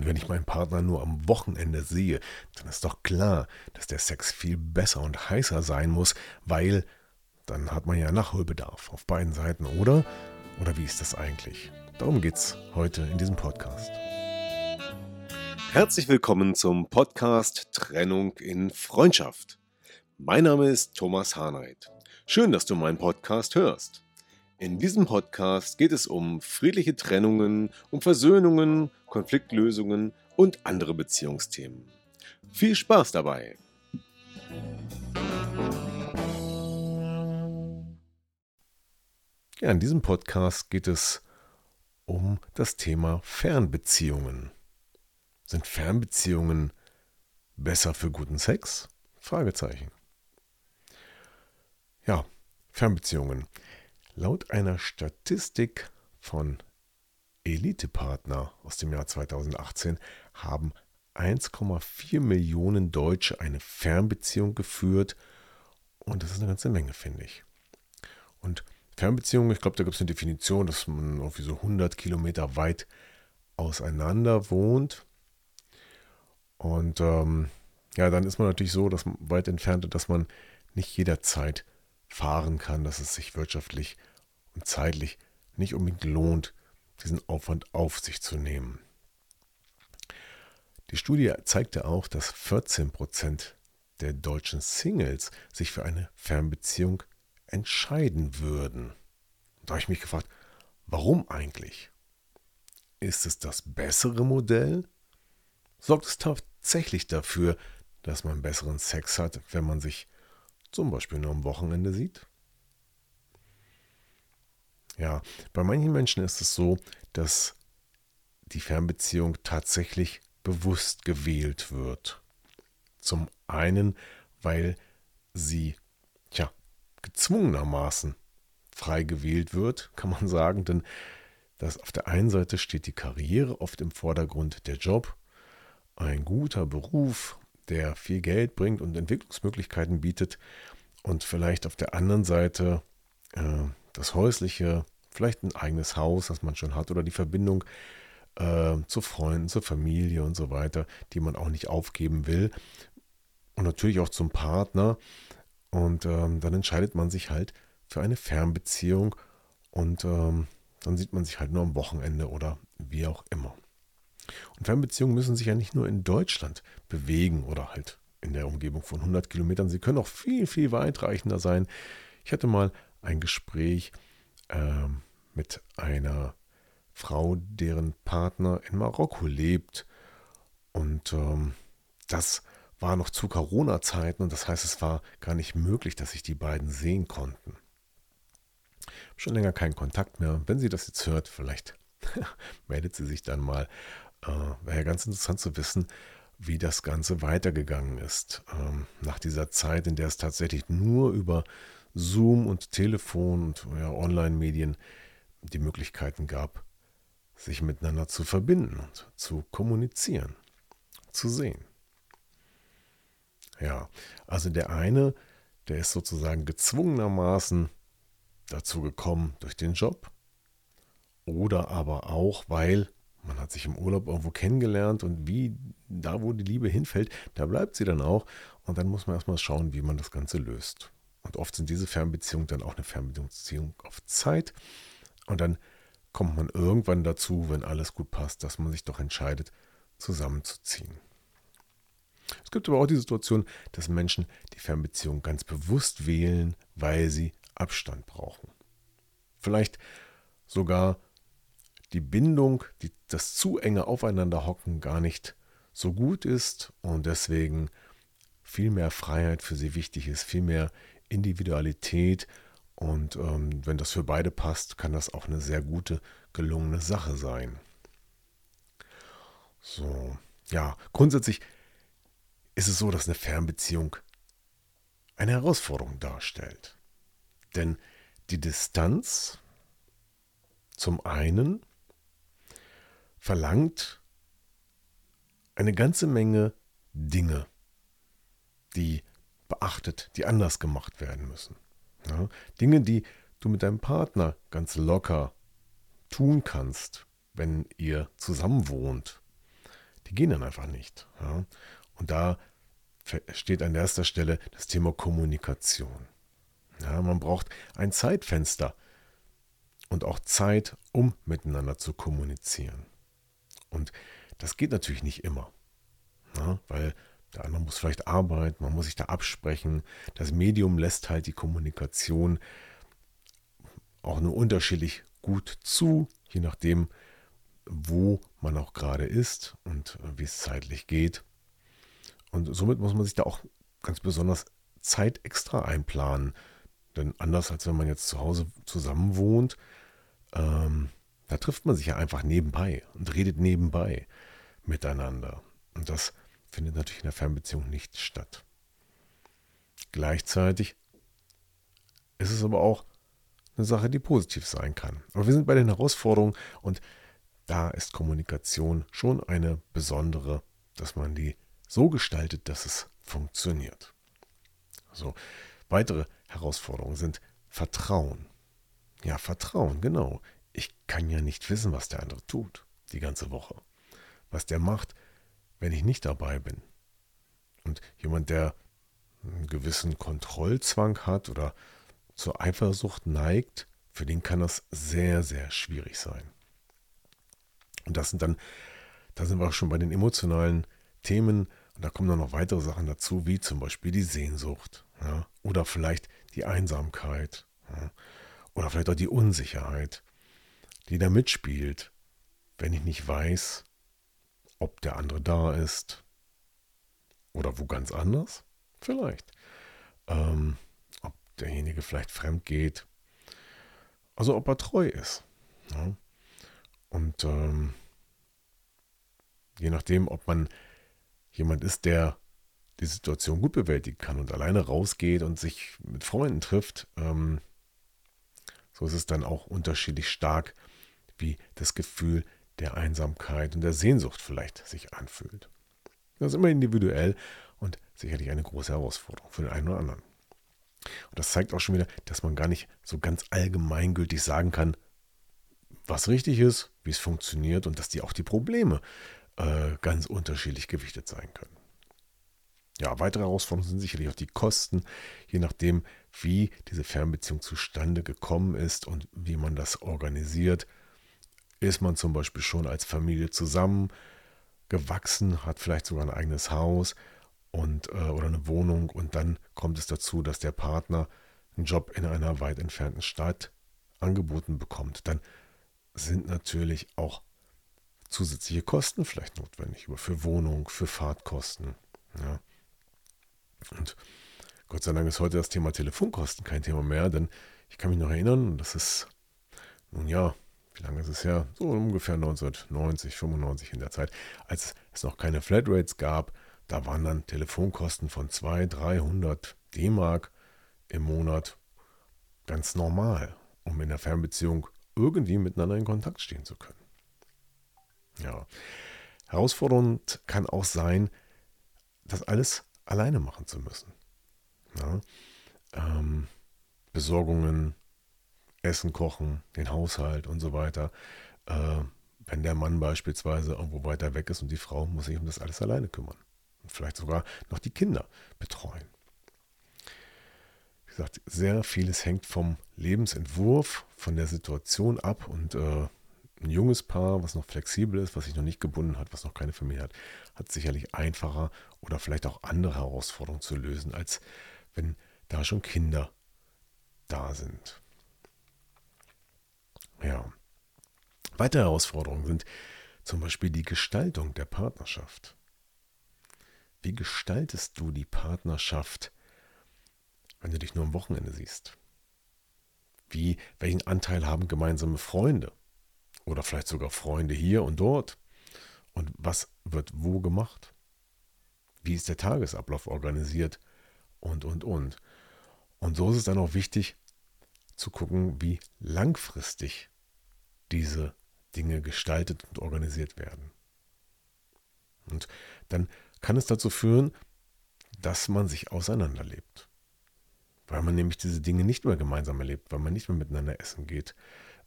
Und wenn ich meinen Partner nur am Wochenende sehe, dann ist doch klar, dass der Sex viel besser und heißer sein muss, weil dann hat man ja Nachholbedarf auf beiden Seiten, oder? Oder wie ist das eigentlich? Darum geht's heute in diesem Podcast. Herzlich willkommen zum Podcast Trennung in Freundschaft. Mein Name ist Thomas Harnight. Schön, dass du meinen Podcast hörst. In diesem Podcast geht es um friedliche Trennungen, um Versöhnungen, Konfliktlösungen und andere Beziehungsthemen. Viel Spaß dabei! Ja, in diesem Podcast geht es um das Thema Fernbeziehungen. Sind Fernbeziehungen besser für guten Sex? Fragezeichen. Ja, Fernbeziehungen. Laut einer Statistik von Elitepartner aus dem Jahr 2018 haben 1,4 Millionen Deutsche eine Fernbeziehung geführt und das ist eine ganze Menge, finde ich. Und Fernbeziehung, ich glaube, da gibt es eine Definition, dass man irgendwie so 100 Kilometer weit auseinander wohnt. Und ähm, ja, dann ist man natürlich so, dass man weit entfernt, dass man nicht jederzeit fahren kann, dass es sich wirtschaftlich und zeitlich nicht unbedingt lohnt, diesen Aufwand auf sich zu nehmen. Die Studie zeigte auch, dass 14 Prozent der deutschen Singles sich für eine Fernbeziehung entscheiden würden. Da habe ich mich gefragt, warum eigentlich? Ist es das bessere Modell? Sorgt es tatsächlich dafür, dass man besseren Sex hat, wenn man sich zum Beispiel nur am Wochenende sieht? Ja, bei manchen Menschen ist es so, dass die Fernbeziehung tatsächlich bewusst gewählt wird. Zum einen, weil sie gezwungenermaßen frei gewählt wird, kann man sagen, denn das auf der einen Seite steht die Karriere oft im Vordergrund, der Job, ein guter Beruf, der viel Geld bringt und Entwicklungsmöglichkeiten bietet und vielleicht auf der anderen Seite äh, das häusliche, vielleicht ein eigenes Haus, das man schon hat oder die Verbindung äh, zu Freunden, zur Familie und so weiter, die man auch nicht aufgeben will und natürlich auch zum Partner, und ähm, dann entscheidet man sich halt für eine Fernbeziehung und ähm, dann sieht man sich halt nur am Wochenende oder wie auch immer. Und Fernbeziehungen müssen sich ja nicht nur in Deutschland bewegen oder halt in der Umgebung von 100 Kilometern. Sie können auch viel, viel weitreichender sein. Ich hatte mal ein Gespräch äh, mit einer Frau, deren Partner in Marokko lebt. Und ähm, das war noch zu Corona-Zeiten und das heißt, es war gar nicht möglich, dass sich die beiden sehen konnten. Schon länger keinen Kontakt mehr. Wenn sie das jetzt hört, vielleicht meldet sie sich dann mal. Äh, Wäre ja ganz interessant zu wissen, wie das Ganze weitergegangen ist. Ähm, nach dieser Zeit, in der es tatsächlich nur über Zoom und Telefon und ja, Online-Medien die Möglichkeiten gab, sich miteinander zu verbinden und zu kommunizieren, zu sehen. Ja, also der eine, der ist sozusagen gezwungenermaßen dazu gekommen durch den Job oder aber auch, weil man hat sich im Urlaub irgendwo kennengelernt und wie da, wo die Liebe hinfällt, da bleibt sie dann auch und dann muss man erstmal schauen, wie man das Ganze löst. Und oft sind diese Fernbeziehungen dann auch eine Fernbeziehung auf Zeit und dann kommt man irgendwann dazu, wenn alles gut passt, dass man sich doch entscheidet, zusammenzuziehen. Es gibt aber auch die Situation, dass Menschen die Fernbeziehung ganz bewusst wählen, weil sie Abstand brauchen. Vielleicht sogar die Bindung, die, das zu enge Aufeinanderhocken gar nicht so gut ist und deswegen viel mehr Freiheit für sie wichtig ist, viel mehr Individualität und ähm, wenn das für beide passt, kann das auch eine sehr gute, gelungene Sache sein. So, ja, grundsätzlich ist es so, dass eine Fernbeziehung eine Herausforderung darstellt. Denn die Distanz zum einen verlangt eine ganze Menge Dinge, die beachtet, die anders gemacht werden müssen. Ja, Dinge, die du mit deinem Partner ganz locker tun kannst, wenn ihr zusammen wohnt, die gehen dann einfach nicht. Ja. Und da steht an erster Stelle das Thema Kommunikation. Ja, man braucht ein Zeitfenster und auch Zeit, um miteinander zu kommunizieren. Und das geht natürlich nicht immer, ja, weil der andere muss vielleicht arbeiten, man muss sich da absprechen. Das Medium lässt halt die Kommunikation auch nur unterschiedlich gut zu, je nachdem, wo man auch gerade ist und wie es zeitlich geht. Und somit muss man sich da auch ganz besonders Zeit extra einplanen. Denn anders als wenn man jetzt zu Hause zusammen wohnt, ähm, da trifft man sich ja einfach nebenbei und redet nebenbei miteinander. Und das findet natürlich in der Fernbeziehung nicht statt. Gleichzeitig ist es aber auch eine Sache, die positiv sein kann. Aber wir sind bei den Herausforderungen und da ist Kommunikation schon eine besondere, dass man die so gestaltet, dass es funktioniert. So, weitere Herausforderungen sind Vertrauen. Ja, Vertrauen, genau. Ich kann ja nicht wissen, was der andere tut, die ganze Woche. Was der macht, wenn ich nicht dabei bin. Und jemand, der einen gewissen Kontrollzwang hat oder zur Eifersucht neigt, für den kann das sehr, sehr schwierig sein. Und das sind dann, da sind wir auch schon bei den emotionalen Themen, und da kommen dann noch weitere Sachen dazu, wie zum Beispiel die Sehnsucht ja, oder vielleicht die Einsamkeit ja, oder vielleicht auch die Unsicherheit, die da mitspielt, wenn ich nicht weiß, ob der andere da ist oder wo ganz anders, vielleicht. Ähm, ob derjenige vielleicht fremd geht, also ob er treu ist. Ja. Und ähm, je nachdem, ob man jemand ist, der die Situation gut bewältigen kann und alleine rausgeht und sich mit Freunden trifft, ähm, so ist es dann auch unterschiedlich stark, wie das Gefühl der Einsamkeit und der Sehnsucht vielleicht sich anfühlt. Das ist immer individuell und sicherlich eine große Herausforderung für den einen oder anderen. Und das zeigt auch schon wieder, dass man gar nicht so ganz allgemeingültig sagen kann, was richtig ist, wie es funktioniert und dass die auch die Probleme äh, ganz unterschiedlich gewichtet sein können. Ja, weitere Herausforderungen sind sicherlich auch die Kosten, je nachdem, wie diese Fernbeziehung zustande gekommen ist und wie man das organisiert. Ist man zum Beispiel schon als Familie zusammen gewachsen, hat vielleicht sogar ein eigenes Haus und, äh, oder eine Wohnung und dann kommt es dazu, dass der Partner einen Job in einer weit entfernten Stadt angeboten bekommt, dann sind natürlich auch zusätzliche Kosten vielleicht notwendig, für Wohnung, für Fahrtkosten. Ja. Und Gott sei Dank ist heute das Thema Telefonkosten kein Thema mehr, denn ich kann mich noch erinnern, das ist, nun ja, wie lange ist es her? So ungefähr 1990, 95 in der Zeit, als es noch keine Flatrates gab, da waren dann Telefonkosten von 200, 300 D-Mark im Monat ganz normal, um in der Fernbeziehung irgendwie miteinander in Kontakt stehen zu können. Ja. Herausfordernd kann auch sein, das alles alleine machen zu müssen. Ja. Ähm, Besorgungen, Essen kochen, den Haushalt und so weiter. Äh, wenn der Mann beispielsweise irgendwo weiter weg ist und die Frau muss sich um das alles alleine kümmern. Und vielleicht sogar noch die Kinder betreuen. Wie gesagt, sehr vieles hängt vom Lebensentwurf, von der Situation ab und äh, ein junges Paar, was noch flexibel ist, was sich noch nicht gebunden hat, was noch keine Familie hat, hat sicherlich einfacher oder vielleicht auch andere Herausforderungen zu lösen, als wenn da schon Kinder da sind. Ja. Weitere Herausforderungen sind zum Beispiel die Gestaltung der Partnerschaft. Wie gestaltest du die Partnerschaft, wenn du dich nur am Wochenende siehst? Wie, welchen Anteil haben gemeinsame Freunde? Oder vielleicht sogar Freunde hier und dort. Und was wird wo gemacht? Wie ist der Tagesablauf organisiert? Und, und, und. Und so ist es dann auch wichtig zu gucken, wie langfristig diese Dinge gestaltet und organisiert werden. Und dann kann es dazu führen, dass man sich auseinanderlebt. Weil man nämlich diese Dinge nicht mehr gemeinsam erlebt, weil man nicht mehr miteinander essen geht,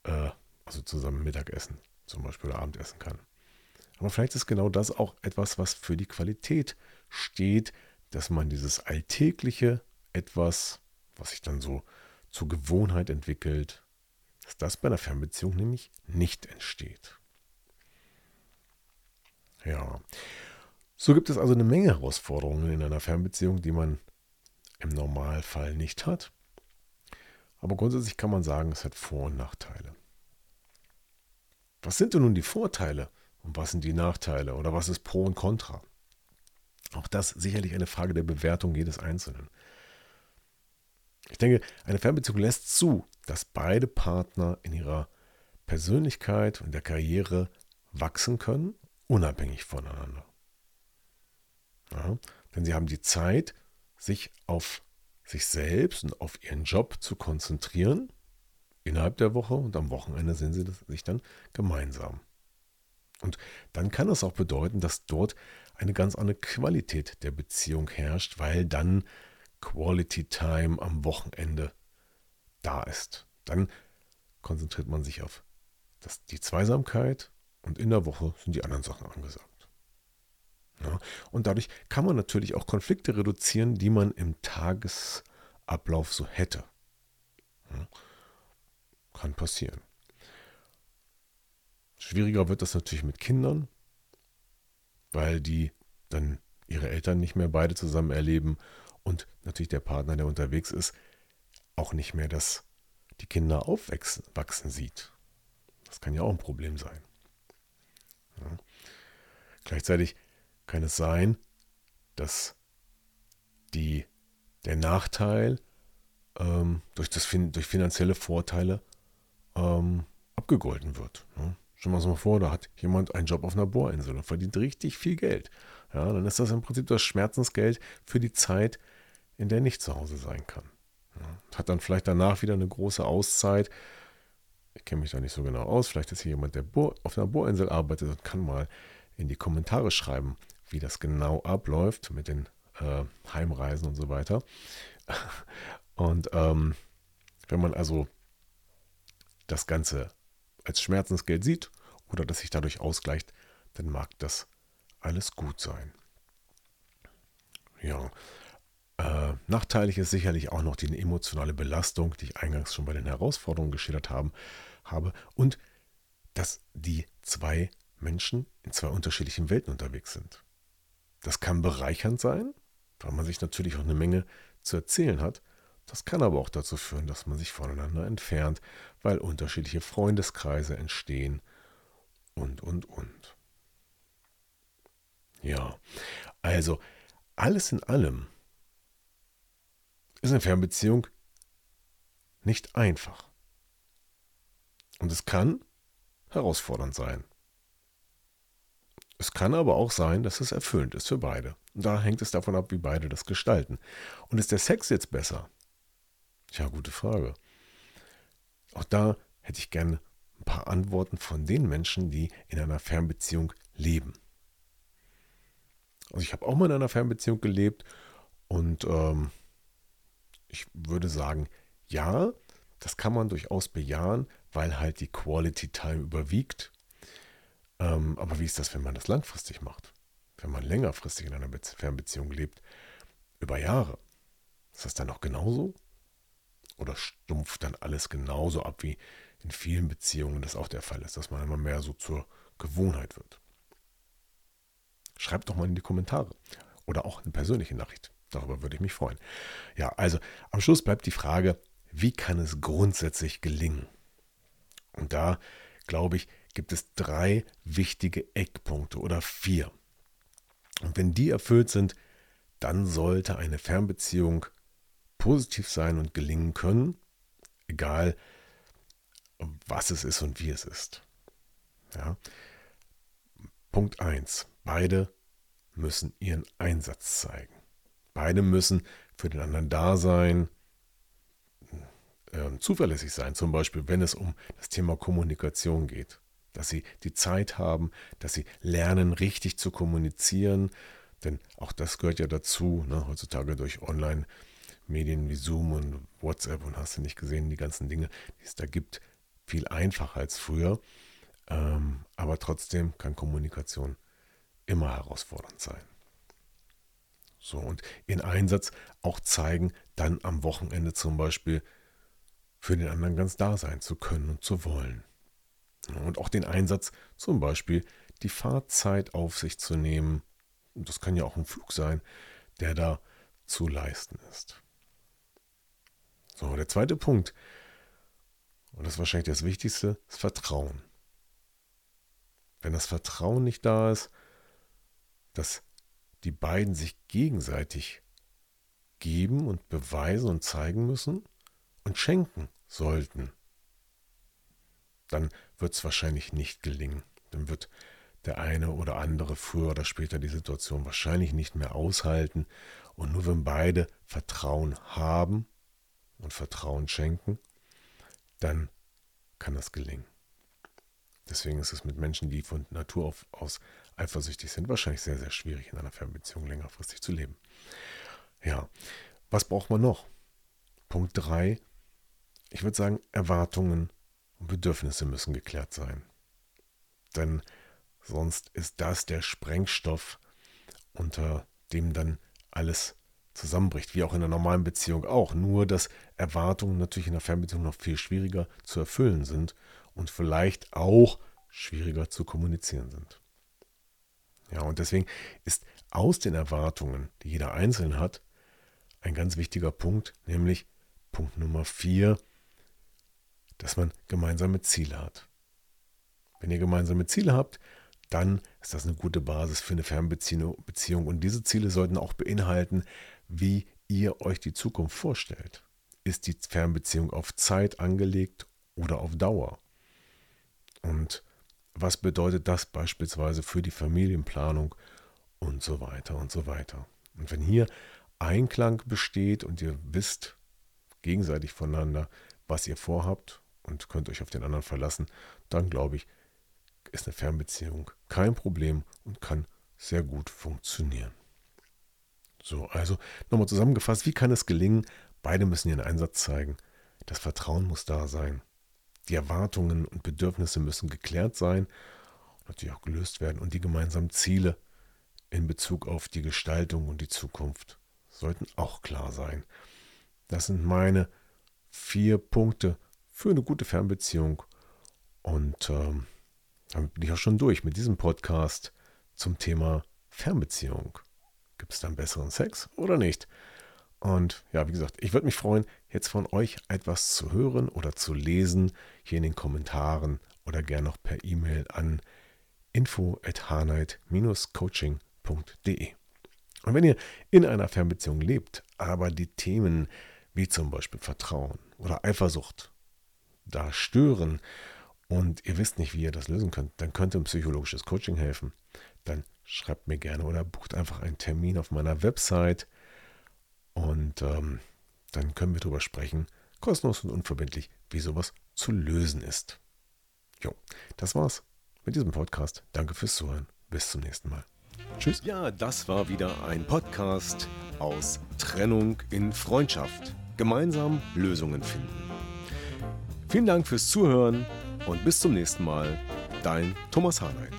äh, also zusammen Mittagessen zum Beispiel oder Abendessen kann. Aber vielleicht ist genau das auch etwas, was für die Qualität steht, dass man dieses alltägliche etwas, was sich dann so zur Gewohnheit entwickelt, dass das bei einer Fernbeziehung nämlich nicht entsteht. Ja, so gibt es also eine Menge Herausforderungen in einer Fernbeziehung, die man im Normalfall nicht hat. Aber grundsätzlich kann man sagen, es hat Vor- und Nachteile. Was sind denn nun die Vorteile und was sind die Nachteile oder was ist Pro und Contra? Auch das sicherlich eine Frage der Bewertung jedes Einzelnen. Ich denke, eine Fernbeziehung lässt zu, dass beide Partner in ihrer Persönlichkeit und der Karriere wachsen können, unabhängig voneinander. Ja, denn sie haben die Zeit, sich auf sich selbst und auf ihren Job zu konzentrieren innerhalb der Woche und am Wochenende sind sie sich dann gemeinsam. Und dann kann es auch bedeuten, dass dort eine ganz andere Qualität der Beziehung herrscht, weil dann Quality Time am Wochenende da ist. Dann konzentriert man sich auf das, die Zweisamkeit und in der Woche sind die anderen Sachen angesagt. Ja, und dadurch kann man natürlich auch Konflikte reduzieren, die man im Tagesablauf so hätte. Ja, kann passieren. Schwieriger wird das natürlich mit Kindern, weil die dann ihre Eltern nicht mehr beide zusammen erleben und natürlich der Partner, der unterwegs ist, auch nicht mehr das, die Kinder aufwachsen sieht. Das kann ja auch ein Problem sein. Ja. Gleichzeitig kann es sein, dass die, der Nachteil ähm, durch, das, durch finanzielle Vorteile ähm, abgegolten wird. Ne? Stellen wir uns mal vor, da hat jemand einen Job auf einer Bohrinsel und verdient richtig viel Geld. Ja, dann ist das im Prinzip das Schmerzensgeld für die Zeit, in der er nicht zu Hause sein kann. Ja, hat dann vielleicht danach wieder eine große Auszeit. Ich kenne mich da nicht so genau aus. Vielleicht ist hier jemand, der Bohr, auf einer Bohrinsel arbeitet und kann mal in die Kommentare schreiben, wie das genau abläuft mit den äh, Heimreisen und so weiter. Und ähm, wenn man also das Ganze als Schmerzensgeld sieht oder das sich dadurch ausgleicht, dann mag das alles gut sein. Ja, äh, nachteilig ist sicherlich auch noch die emotionale Belastung, die ich eingangs schon bei den Herausforderungen geschildert haben, habe und dass die zwei Menschen in zwei unterschiedlichen Welten unterwegs sind. Das kann bereichernd sein, weil man sich natürlich auch eine Menge zu erzählen hat. Das kann aber auch dazu führen, dass man sich voneinander entfernt, weil unterschiedliche Freundeskreise entstehen und, und, und. Ja, also alles in allem ist eine Fernbeziehung nicht einfach. Und es kann herausfordernd sein. Es kann aber auch sein, dass es erfüllend ist für beide. Und da hängt es davon ab, wie beide das gestalten. Und ist der Sex jetzt besser? Tja, gute Frage. Auch da hätte ich gerne ein paar Antworten von den Menschen, die in einer Fernbeziehung leben. Also ich habe auch mal in einer Fernbeziehung gelebt und ähm, ich würde sagen, ja, das kann man durchaus bejahen, weil halt die Quality Time überwiegt. Ähm, aber wie ist das, wenn man das langfristig macht? Wenn man längerfristig in einer Be Fernbeziehung lebt, über Jahre? Ist das dann auch genauso? Oder stumpft dann alles genauso ab, wie in vielen Beziehungen das auch der Fall ist, dass man immer mehr so zur Gewohnheit wird? Schreibt doch mal in die Kommentare oder auch eine persönliche Nachricht. Darüber würde ich mich freuen. Ja, also am Schluss bleibt die Frage, wie kann es grundsätzlich gelingen? Und da, glaube ich, gibt es drei wichtige Eckpunkte oder vier. Und wenn die erfüllt sind, dann sollte eine Fernbeziehung positiv sein und gelingen können, egal was es ist und wie es ist. Ja. Punkt 1. beide müssen ihren Einsatz zeigen. Beide müssen für den anderen da sein, äh, zuverlässig sein, zum Beispiel wenn es um das Thema Kommunikation geht. Dass sie die Zeit haben, dass sie lernen, richtig zu kommunizieren, denn auch das gehört ja dazu, ne, heutzutage durch Online-Medien wie Zoom und WhatsApp und hast du nicht gesehen, die ganzen Dinge, die es da gibt, viel einfacher als früher. Ähm, aber trotzdem kann Kommunikation immer herausfordernd sein. So, und in Einsatz auch zeigen, dann am Wochenende zum Beispiel für den anderen ganz da sein zu können und zu wollen. Und auch den Einsatz, zum Beispiel die Fahrzeit auf sich zu nehmen. Das kann ja auch ein Flug sein, der da zu leisten ist. So, der zweite Punkt, und das ist wahrscheinlich das Wichtigste, ist Vertrauen. Wenn das Vertrauen nicht da ist, dass die beiden sich gegenseitig geben und beweisen und zeigen müssen und schenken sollten, dann wird es wahrscheinlich nicht gelingen. Dann wird der eine oder andere früher oder später die Situation wahrscheinlich nicht mehr aushalten. Und nur wenn beide Vertrauen haben und Vertrauen schenken, dann kann das gelingen. Deswegen ist es mit Menschen, die von Natur aus eifersüchtig sind, wahrscheinlich sehr, sehr schwierig, in einer Fernbeziehung längerfristig zu leben. Ja, was braucht man noch? Punkt 3. Ich würde sagen, Erwartungen und Bedürfnisse müssen geklärt sein. Denn sonst ist das der Sprengstoff, unter dem dann alles zusammenbricht, wie auch in einer normalen Beziehung auch. Nur, dass Erwartungen natürlich in einer Fernbeziehung noch viel schwieriger zu erfüllen sind und vielleicht auch schwieriger zu kommunizieren sind. Ja, und deswegen ist aus den Erwartungen, die jeder Einzelne hat, ein ganz wichtiger Punkt, nämlich Punkt Nummer vier, dass man gemeinsame Ziele hat. Wenn ihr gemeinsame Ziele habt, dann ist das eine gute Basis für eine Fernbeziehung. Und diese Ziele sollten auch beinhalten, wie ihr euch die Zukunft vorstellt. Ist die Fernbeziehung auf Zeit angelegt oder auf Dauer? Und was bedeutet das beispielsweise für die Familienplanung und so weiter und so weiter. Und wenn hier Einklang besteht und ihr wisst gegenseitig voneinander, was ihr vorhabt und könnt euch auf den anderen verlassen, dann glaube ich, ist eine Fernbeziehung kein Problem und kann sehr gut funktionieren. So, also nochmal zusammengefasst, wie kann es gelingen? Beide müssen ihren Einsatz zeigen. Das Vertrauen muss da sein. Die Erwartungen und Bedürfnisse müssen geklärt sein, natürlich auch gelöst werden und die gemeinsamen Ziele in Bezug auf die Gestaltung und die Zukunft sollten auch klar sein. Das sind meine vier Punkte für eine gute Fernbeziehung und ähm, damit bin ich auch schon durch mit diesem Podcast zum Thema Fernbeziehung. Gibt es dann besseren Sex oder nicht? Und ja, wie gesagt, ich würde mich freuen, jetzt von euch etwas zu hören oder zu lesen, hier in den Kommentaren oder gerne noch per E-Mail an info at coachingde Und wenn ihr in einer Fernbeziehung lebt, aber die Themen wie zum Beispiel Vertrauen oder Eifersucht da stören und ihr wisst nicht, wie ihr das lösen könnt, dann könnte ein psychologisches Coaching helfen. Dann schreibt mir gerne oder bucht einfach einen Termin auf meiner Website und ähm, dann können wir darüber sprechen, kostenlos und unverbindlich, wie sowas zu lösen ist. Jo, das war's mit diesem Podcast. Danke fürs Zuhören. Bis zum nächsten Mal. Tschüss. Ja, das war wieder ein Podcast aus Trennung in Freundschaft. Gemeinsam Lösungen finden. Vielen Dank fürs Zuhören und bis zum nächsten Mal. Dein Thomas Harnight.